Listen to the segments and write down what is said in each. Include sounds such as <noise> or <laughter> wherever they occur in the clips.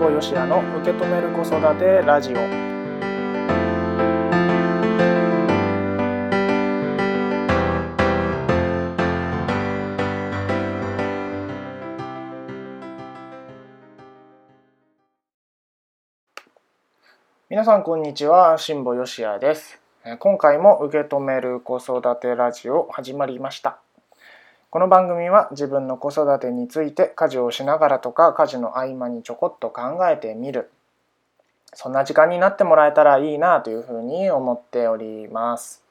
保よしやの受け止める子育てラジオ。皆さんこんにちは辛坊よしやです。今回も受け止める子育てラジオ始まりました。この番組は自分の子育てについて家事をしながらとか家事の合間にちょこっと考えてみる。そんな時間になってもらえたらいいなというふうに思っております。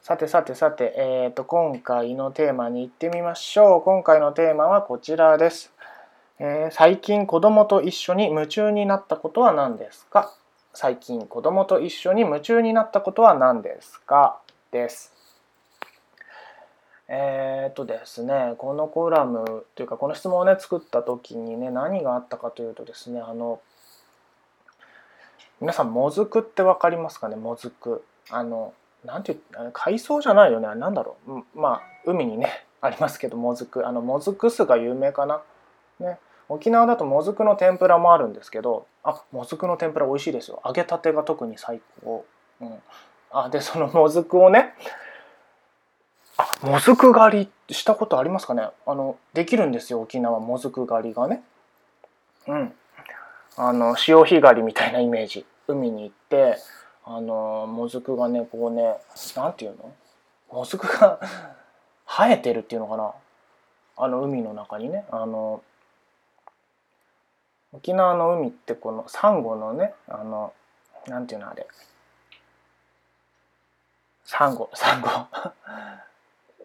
さてさてさて、えーと、今回のテーマに行ってみましょう。今回のテーマはこちらです。えー、最近子供と一緒に夢中になったことは何ですか？最近子供と一緒に夢中になったことは何ですか？です。えー、っとですねこのコラムというかこの質問をね作った時にね何があったかというとですねあの皆さんもずくって分かりますかね？もずく。あのなんていう海藻じゃないよね？何だろう？まあ海にね <laughs> ありますけどもずく。あのもずく酢が有名かな？ね。沖縄だともずくの天ぷらもあるんですけどあもずくの天ぷら美味しいですよ。揚げたてが特に最高、うん、あでそのもずくをねもずく狩りしたことありますかね？あのできるんですよ沖縄もずく狩りがね。うん。あの潮干狩りみたいなイメージ。海に行ってあのもずくがねこうねなんていうの？もずくが <laughs> 生えてるっていうのかな？あの海の中にね。あの沖縄の海ってこのサンゴのねあのなんていうのあれ？サンゴサンゴ。<laughs>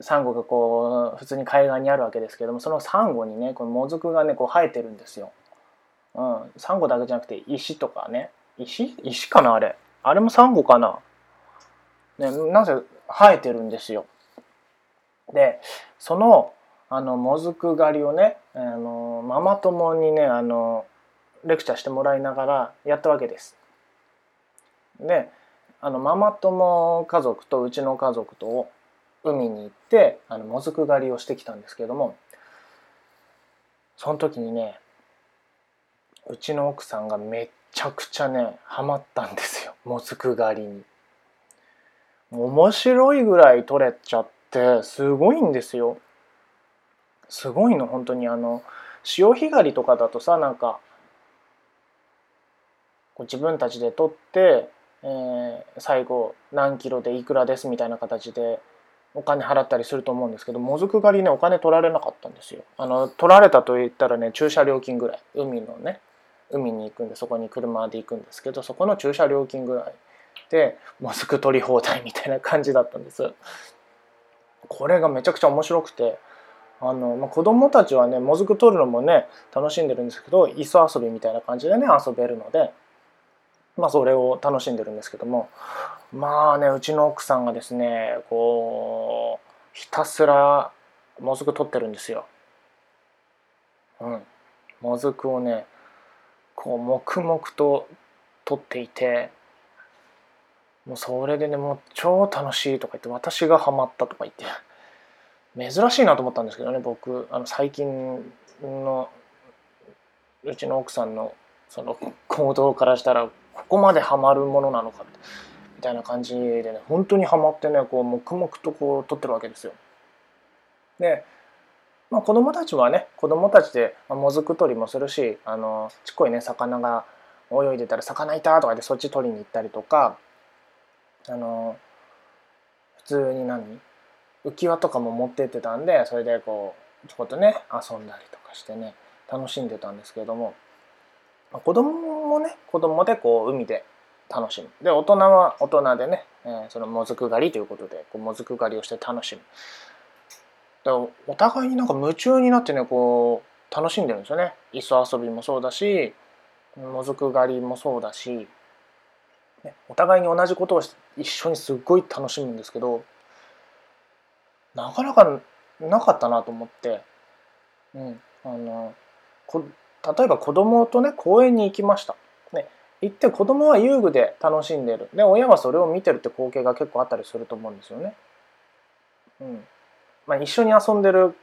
サンゴがこう普通に海岸にあるわけですけどもそのサンゴにねこのもずくがねこう生えてるんですよ。うん、サンゴだけじゃなくて石とかね石？石かなあれあれもサンゴかなねなぜ生えてるんですよ。でそのあのもずく狩りをねあのママ友にねあのレクチャーしてもらいながらやったわけです。であのママ友家族とうちの家族と海に行ってあのもずく狩りをしてきたんですけどもその時にねうちの奥さんがめっちゃくちゃねハマったんですよもずく狩りに。面白いぐらい取れちゃってすごいんですよ。すごいの本当にあの潮干狩りとかだとさなんかこう自分たちで取って、えー、最後何キロでいくらですみたいな形でお金払ったりすると思うんですけどもずく狩りねお金取られなかったんですよ。あの取られたと言ったらね駐車料金ぐらい。海のね海に行くんでそこに車で行くんですけどそこの駐車料金ぐらいでもずく取り放題みたいな感じだったんです。これがめちゃくちゃ面白くてあの、まあ、子供たちはねもずく取るのもね楽しんでるんですけど磯遊びみたいな感じでね遊べるのでまあそれを楽しんでるんですけどもまあねうちの奥さんがですねこうひたすらもずく取ってるんですよ。うん。もずくをねこう黙々と取っていてもうそれでねもう超楽しいとか言って私がハマったとか言って珍しいなと思ったんですけどね僕あの最近のうちの奥さんのその行動からしたらここまでハマるものなのかみたいな感じでね本当にハマってねこう黙々とこう撮ってるわけですよ。で、まあ、子供たちはね子供たちで、もずく取りもするしあのちっこいね魚が泳いでたら「魚いた!」とかでそっち取りに行ったりとかあの普通に何浮き輪とかも持ってってたんでそれでこうちょこっとね遊んだりとかしてね楽しんでたんですけれども子供もね子供でこう海で楽しむ。で大人は大人でね、えー、そのもずく狩りということでこうもずく狩りをして楽しむ。お互いになんか夢中になってねこう楽しんでるんですよね。磯遊びもそうだしもずく狩りもそうだし、ね、お互いに同じことを一緒にすっごい楽しむんですけどなかなかなかったなと思って、うん、あの例えば子供とね公園に行きました。ね、行って子供は遊具で楽しんでる。で親はそれを見てるって光景が結構あったりすると思うんですよね。うんまあ、一緒に遊んでる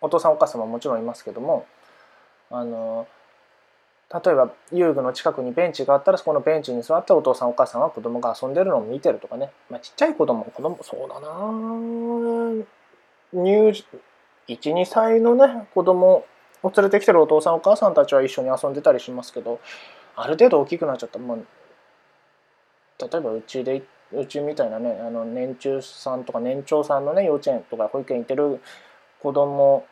お父さんお母さんももちろんいますけどもあの例えば遊具の近くにベンチがあったらそこのベンチに座ってお父さんお母さんは子供が遊んでるのを見てるとかね、まあ、ちっちゃい子供子供そうだな入12歳のね子供を連れてきてるお父さんお母さんたちは一緒に遊んでたりしますけどある程度大きくなっちゃったら、まあ、例えばうちでうちみたいなねあの年中さんとか年長さんのね幼稚園とか保育園行ってる子供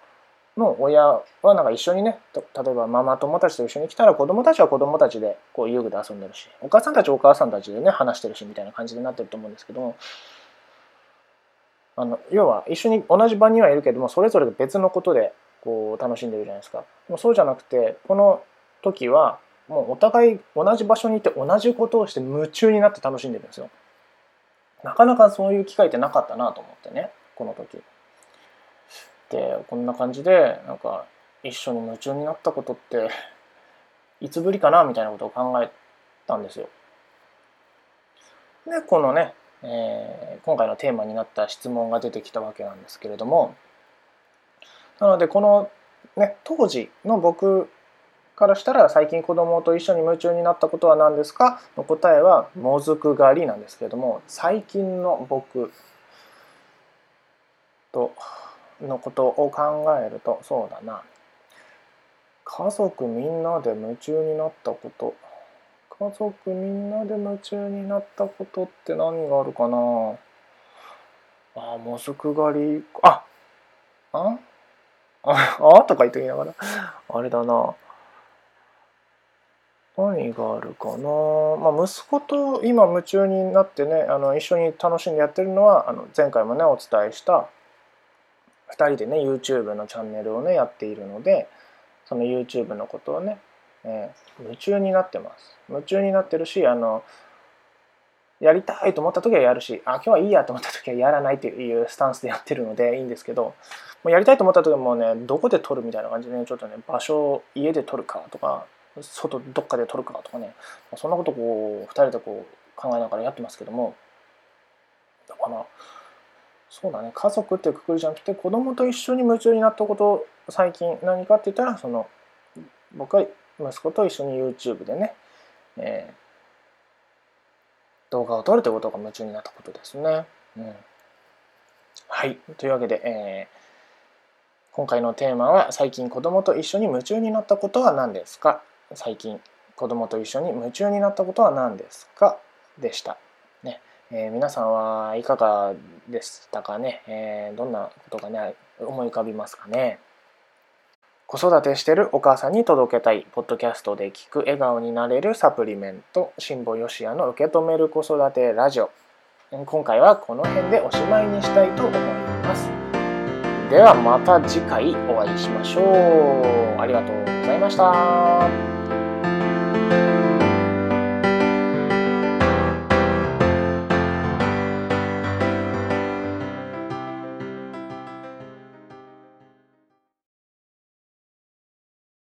の親はなんか一緒にね例えばママ友たちと一緒に来たら子供たちは子供たちでこう遊具で遊んでるしお母さんたちはお母さんたちでね話してるしみたいな感じになってると思うんですけどもあの要は一緒に同じ場にはいるけどもそれぞれ別のことでこう楽しんでるじゃないですか。もそうじゃなくてこの時はもうお互い同じ場所にいて同じことをして夢中になって楽しんでるんですよ。なかなかそういう機会ってなかったなと思ってねこの時。でこんな感じでなんか一緒に夢中になったことっていつぶりかなみたいなことを考えたんですよ。でこのね、えー、今回のテーマになった質問が出てきたわけなんですけれどもなのでこの、ね、当時の僕からしたら最近子供と一緒に夢中になったことは何ですか？の答えはもずく狩りなんですけれども最近の僕とのことを考えるとそうだな。家族みんなで夢中になったこと。家族みんなで夢中になったことって何があるかな？あもずく狩り。ああああとか言っときながら。あれだな。何があるかな、まあ、息子と今夢中になってねあの一緒に楽しんでやってるのはあの前回もねお伝えした2人でね YouTube のチャンネルをねやっているのでその YouTube のことをね、えー、夢中になってます。夢中になってるしあのやりたいと思った時はやるしあ今日はいいやと思った時はやらないというスタンスでやってるのでいいんですけどもうやりたいと思った時もねどこで撮るみたいな感じで、ね、ちょっとね場所を家で撮るかとか外どっかで撮るかとかねそんなことこう2人でこう考えながらやってますけどもだからそうだね家族ってくくりじゃなくて子供と一緒に夢中になったこと最近何かって言ったらその僕は息子と一緒に YouTube でね、えー、動画を撮るということが夢中になったことですね。うん、はい。というわけで、えー、今回のテーマは最近子供と一緒に夢中になったことは何ですか？最近子供と一緒に夢中になったことは何ですか？でした。ね。えー、皆さんはいかがでしたかね、えー、どんなことがね思い浮かびますかね？子育てしてるお母さんに届けたいポッドキャストで聞く笑顔になれるサプリメント辛坊よしやの受け止める子育てラジオ。今回はこの辺でおしまいにしたいと思います。ではまた次回お会いしましょう。ありがとうございました。